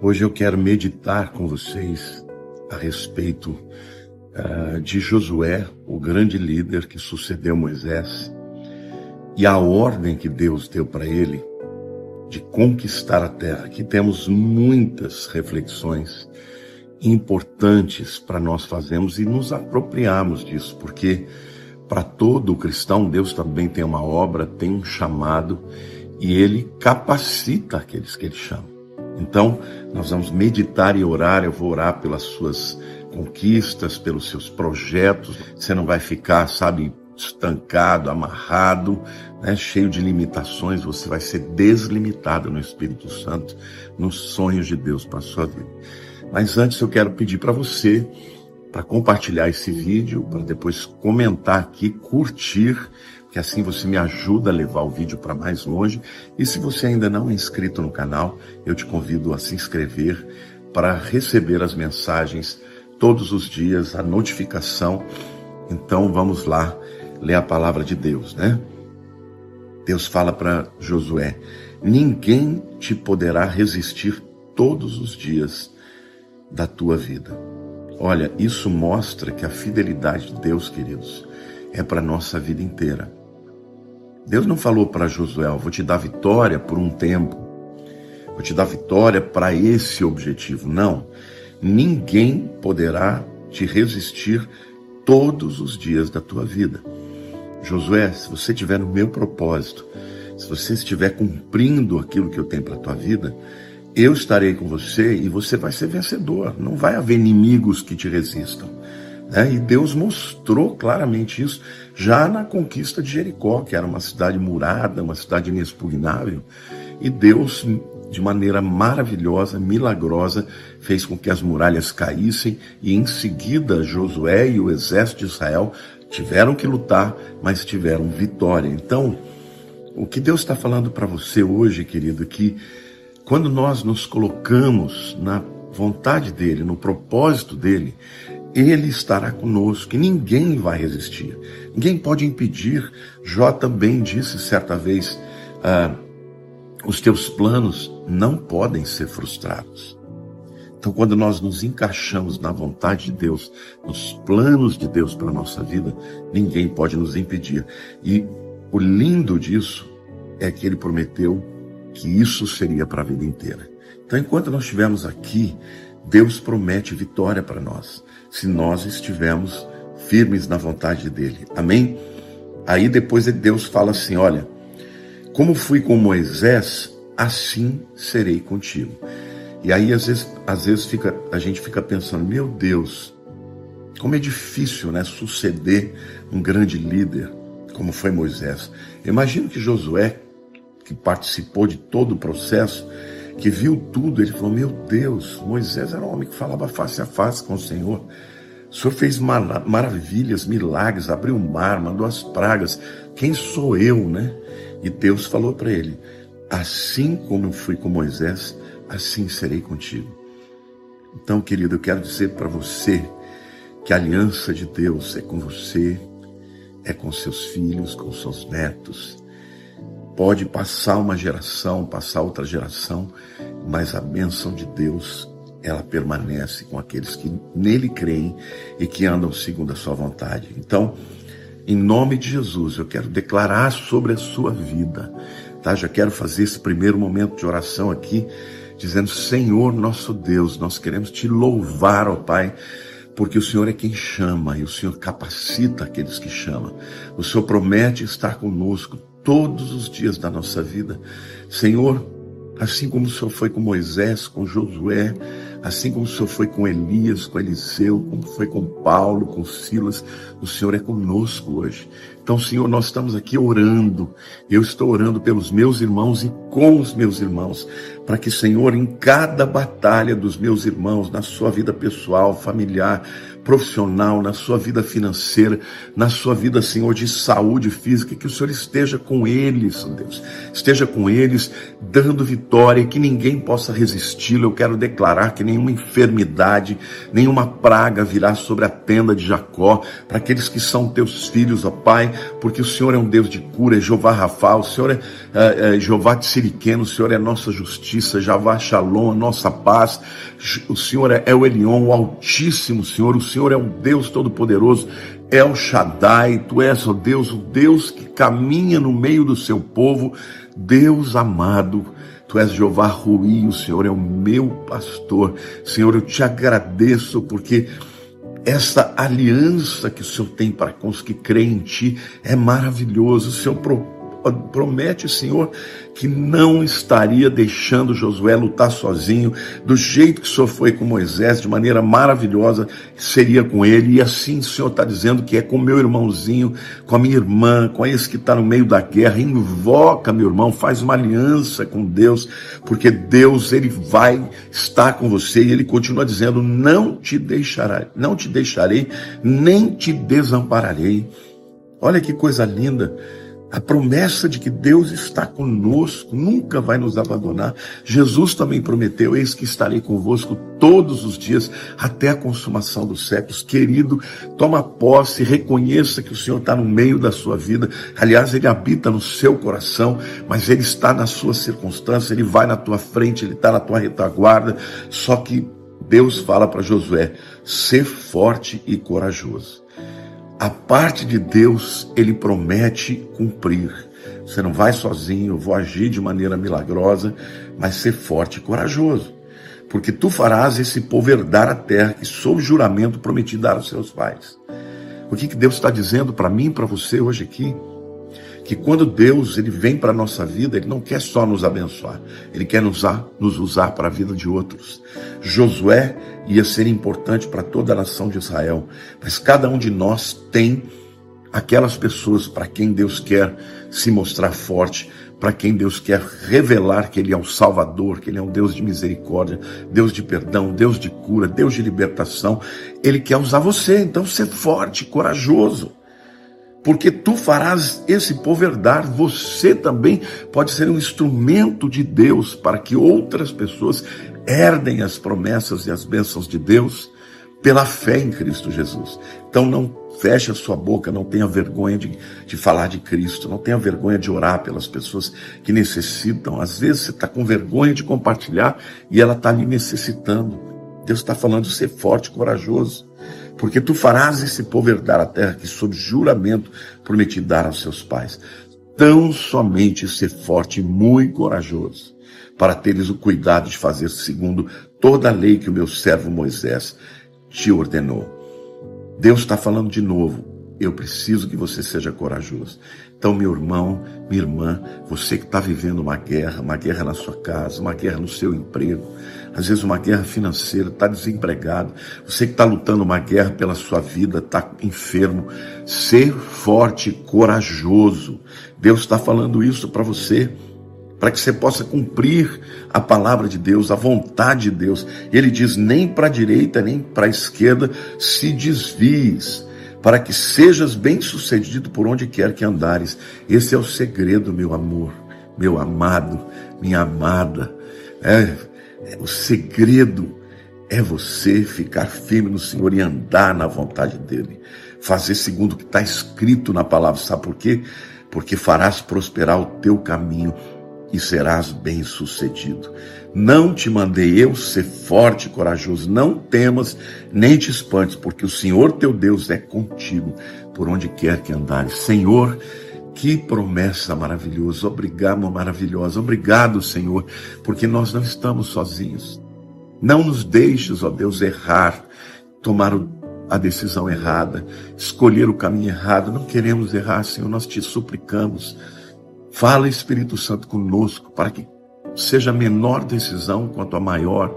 Hoje eu quero meditar com vocês a respeito uh, de Josué, o grande líder que sucedeu Moisés, e a ordem que Deus deu para ele de conquistar a terra. Aqui temos muitas reflexões importantes para nós fazermos e nos apropriarmos disso, porque para todo cristão Deus também tem uma obra, tem um chamado e ele capacita aqueles que ele chama. Então, nós vamos meditar e orar. Eu vou orar pelas suas conquistas, pelos seus projetos. Você não vai ficar, sabe, estancado, amarrado, né, cheio de limitações. Você vai ser deslimitado no Espírito Santo, nos sonhos de Deus para a sua vida. Mas antes eu quero pedir para você para compartilhar esse vídeo, para depois comentar aqui, curtir que assim você me ajuda a levar o vídeo para mais longe. E se você ainda não é inscrito no canal, eu te convido a se inscrever para receber as mensagens todos os dias, a notificação. Então vamos lá ler a palavra de Deus, né? Deus fala para Josué: Ninguém te poderá resistir todos os dias da tua vida. Olha, isso mostra que a fidelidade de Deus, queridos, é para nossa vida inteira. Deus não falou para Josué, vou te dar vitória por um tempo, vou te dar vitória para esse objetivo. Não. Ninguém poderá te resistir todos os dias da tua vida. Josué, se você estiver no meu propósito, se você estiver cumprindo aquilo que eu tenho para a tua vida, eu estarei com você e você vai ser vencedor. Não vai haver inimigos que te resistam. Né? E Deus mostrou claramente isso já na conquista de Jericó, que era uma cidade murada, uma cidade inexpugnável. E Deus, de maneira maravilhosa, milagrosa, fez com que as muralhas caíssem e em seguida Josué e o exército de Israel tiveram que lutar, mas tiveram vitória. Então, o que Deus está falando para você hoje, querido, é que quando nós nos colocamos na vontade dele, no propósito dele, ele estará conosco e ninguém vai resistir. Ninguém pode impedir. Jó também disse certa vez: ah, os teus planos não podem ser frustrados. Então, quando nós nos encaixamos na vontade de Deus, nos planos de Deus para a nossa vida, ninguém pode nos impedir. E o lindo disso é que ele prometeu que isso seria para a vida inteira. Então, enquanto nós estivermos aqui, Deus promete vitória para nós se nós estivermos firmes na vontade dele. Amém? Aí depois Deus fala assim: olha, como fui com Moisés, assim serei contigo. E aí às vezes, às vezes fica, a gente fica pensando, meu Deus, como é difícil, né, suceder um grande líder como foi Moisés. Imagino que Josué, que participou de todo o processo, que viu tudo, ele falou: Meu Deus, Moisés era um homem que falava face a face com o Senhor. O Senhor fez maravilhas, milagres, abriu o mar, mandou as pragas. Quem sou eu, né? E Deus falou para ele: Assim como eu fui com Moisés, assim serei contigo. Então, querido, eu quero dizer para você que a aliança de Deus é com você, é com seus filhos, com seus netos Pode passar uma geração, passar outra geração, mas a bênção de Deus, ela permanece com aqueles que nele creem e que andam segundo a sua vontade. Então, em nome de Jesus, eu quero declarar sobre a sua vida, tá? Já quero fazer esse primeiro momento de oração aqui, dizendo: Senhor, nosso Deus, nós queremos te louvar, ó Pai porque o Senhor é quem chama e o Senhor capacita aqueles que chamam. O Senhor promete estar conosco todos os dias da nossa vida. Senhor, assim como o Senhor foi com Moisés, com Josué, assim como o Senhor foi com Elias, com Eliseu, como foi com Paulo, com Silas, o Senhor é conosco hoje. Então, Senhor, nós estamos aqui orando. Eu estou orando pelos meus irmãos e com os meus irmãos, para que, Senhor, em cada batalha dos meus irmãos, na sua vida pessoal, familiar, profissional, na sua vida financeira, na sua vida, Senhor, de saúde física, que o Senhor esteja com eles, Deus. Esteja com eles, dando vitória, que ninguém possa resisti-lo. Eu quero declarar que nenhuma enfermidade, nenhuma praga virá sobre a tenda de Jacó, para aqueles que são teus filhos, ó Pai, porque o Senhor é um Deus de cura, é Jeová Rafa, o Senhor é, é, é Jeová Tsiriqueno, o Senhor é nossa justiça, Javá Shalom, a nossa paz, o Senhor é, é o Elion, o Altíssimo Senhor, o Senhor é um Deus Todo-Poderoso, El Shaddai, tu és, ó Deus, o Deus que caminha no meio do seu povo, Deus amado, tu és Jeová Rui, o Senhor é o meu pastor. Senhor, eu te agradeço porque essa aliança que o Senhor tem para com os que creem em ti é maravilhoso. O Senhor promete, Senhor, que não estaria deixando Josué lutar sozinho, do jeito que o Senhor foi com Moisés, de maneira maravilhosa, seria com ele. E assim o Senhor está dizendo que é com meu irmãozinho, com a minha irmã, com esse que está no meio da guerra. Invoca, meu irmão, faz uma aliança com Deus, porque Deus, ele vai estar com você. E ele continua dizendo: Não te deixarei, não te deixarei, nem te desampararei. Olha que coisa linda. A promessa de que Deus está conosco, nunca vai nos abandonar. Jesus também prometeu: Eis que estarei convosco todos os dias, até a consumação dos séculos. Querido, toma posse, reconheça que o Senhor está no meio da sua vida. Aliás, Ele habita no seu coração, mas Ele está na sua circunstância, Ele vai na tua frente, Ele está na tua retaguarda. Só que Deus fala para Josué: ser forte e corajoso a parte de Deus, ele promete cumprir. Você não vai sozinho, eu vou agir de maneira milagrosa, mas ser forte e corajoso. Porque tu farás esse povo herdar a terra que, sob juramento, prometi dar aos seus pais. O que, que Deus está dizendo para mim para você hoje aqui? Que quando Deus ele vem para a nossa vida, ele não quer só nos abençoar, ele quer nos usar, nos usar para a vida de outros. Josué ia ser importante para toda a nação de Israel, mas cada um de nós tem aquelas pessoas para quem Deus quer se mostrar forte, para quem Deus quer revelar que Ele é o Salvador, que Ele é um Deus de misericórdia, Deus de perdão, Deus de cura, Deus de libertação. Ele quer usar você, então ser forte, corajoso porque tu farás esse povo herdar. Você também pode ser um instrumento de Deus para que outras pessoas herdem as promessas e as bênçãos de Deus pela fé em Cristo Jesus. Então não feche a sua boca, não tenha vergonha de, de falar de Cristo, não tenha vergonha de orar pelas pessoas que necessitam. Às vezes você está com vergonha de compartilhar e ela está ali necessitando. Deus está falando de ser forte, corajoso porque tu farás esse povo herdar a terra que, sob juramento, prometi dar aos seus pais. Tão somente ser forte e muito corajoso, para teres o cuidado de fazer segundo toda a lei que o meu servo Moisés te ordenou. Deus está falando de novo. Eu preciso que você seja corajoso. Então, meu irmão, minha irmã, você que está vivendo uma guerra, uma guerra na sua casa, uma guerra no seu emprego, às vezes uma guerra financeira, está desempregado, você que está lutando uma guerra pela sua vida, está enfermo, ser forte, corajoso. Deus está falando isso para você, para que você possa cumprir a palavra de Deus, a vontade de Deus. Ele diz: nem para a direita, nem para a esquerda se desvies para que sejas bem-sucedido por onde quer que andares. Esse é o segredo, meu amor, meu amado, minha amada. É, é, o segredo é você ficar firme no Senhor e andar na vontade dEle. Fazer segundo o que está escrito na palavra. Sabe por quê? Porque farás prosperar o teu caminho e serás bem-sucedido. Não te mandei eu ser forte e corajoso, não temas nem te espantes, porque o Senhor teu Deus é contigo por onde quer que andares. Senhor, que promessa maravilhosa, obrigado, maravilhosa, obrigado, Senhor, porque nós não estamos sozinhos. Não nos deixes, ó Deus, errar, tomar a decisão errada, escolher o caminho errado. Não queremos errar, Senhor, nós te suplicamos. Fala, Espírito Santo, conosco, para que seja a menor decisão quanto a maior,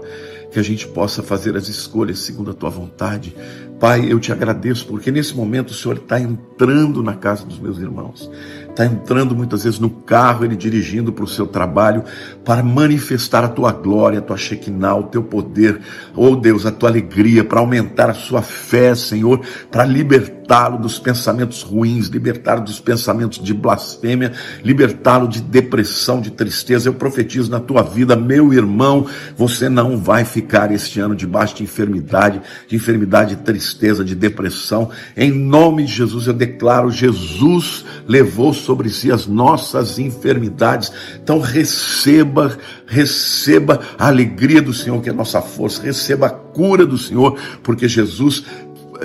que a gente possa fazer as escolhas segundo a tua vontade. Pai, eu te agradeço porque nesse momento o Senhor está entrando na casa dos meus irmãos. Está entrando muitas vezes no carro, ele dirigindo para o seu trabalho, para manifestar a tua glória, a tua Shekinah, o teu poder, oh Deus, a tua alegria, para aumentar a sua fé, Senhor, para libertá-lo dos pensamentos ruins, libertá-lo dos pensamentos de blasfêmia, libertá-lo de depressão, de tristeza. Eu profetizo na tua vida, meu irmão, você não vai ficar este ano debaixo de enfermidade, de enfermidade, de tristeza, de depressão. Em nome de Jesus eu declaro: Jesus levou sobre si as nossas enfermidades. Então receba, receba a alegria do Senhor, que é a nossa força, receba a cura do Senhor, porque Jesus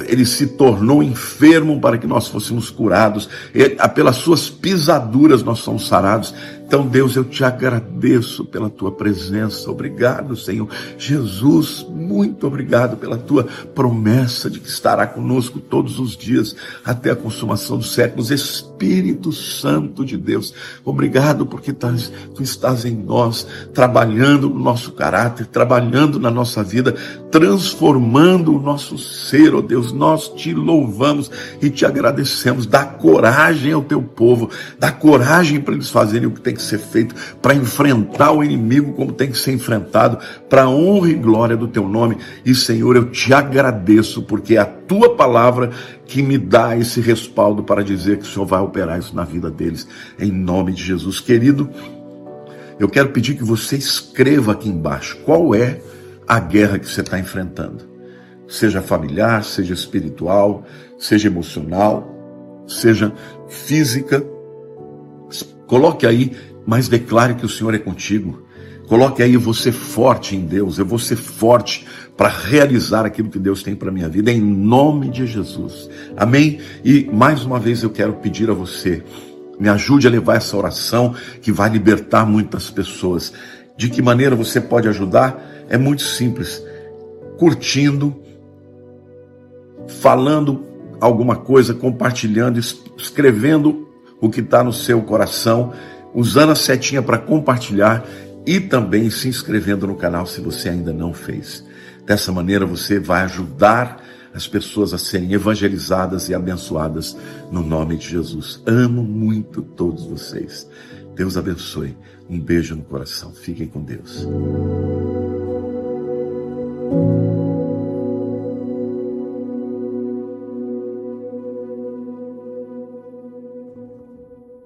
ele se tornou enfermo para que nós fôssemos curados, ele, pelas suas pisaduras nós somos sarados. Então, Deus, eu te agradeço pela tua presença. Obrigado, Senhor. Jesus, muito obrigado pela tua promessa de que estará conosco todos os dias até a consumação dos séculos. Espírito Santo de Deus, obrigado porque tu estás em nós, trabalhando no nosso caráter, trabalhando na nossa vida, transformando o nosso ser, ó oh Deus. Nós te louvamos e te agradecemos. Dá coragem ao teu povo, dá coragem para eles fazerem o que tem que ser feito para enfrentar o inimigo como tem que ser enfrentado, para a honra e glória do teu nome. E Senhor, eu te agradeço porque é a tua palavra que me dá esse respaldo para dizer que o Senhor vai operar isso na vida deles, em nome de Jesus. Querido, eu quero pedir que você escreva aqui embaixo qual é a guerra que você está enfrentando. Seja familiar, seja espiritual, seja emocional, seja física. Coloque aí mas declare que o Senhor é contigo. Coloque aí, ser forte em Deus, eu vou ser forte para realizar aquilo que Deus tem para minha vida, em nome de Jesus. Amém? E mais uma vez eu quero pedir a você, me ajude a levar essa oração que vai libertar muitas pessoas. De que maneira você pode ajudar? É muito simples. Curtindo, falando alguma coisa, compartilhando, escrevendo o que está no seu coração usando a setinha para compartilhar e também se inscrevendo no canal se você ainda não fez. Dessa maneira você vai ajudar as pessoas a serem evangelizadas e abençoadas no nome de Jesus. Amo muito todos vocês. Deus abençoe. Um beijo no coração. Fiquem com Deus.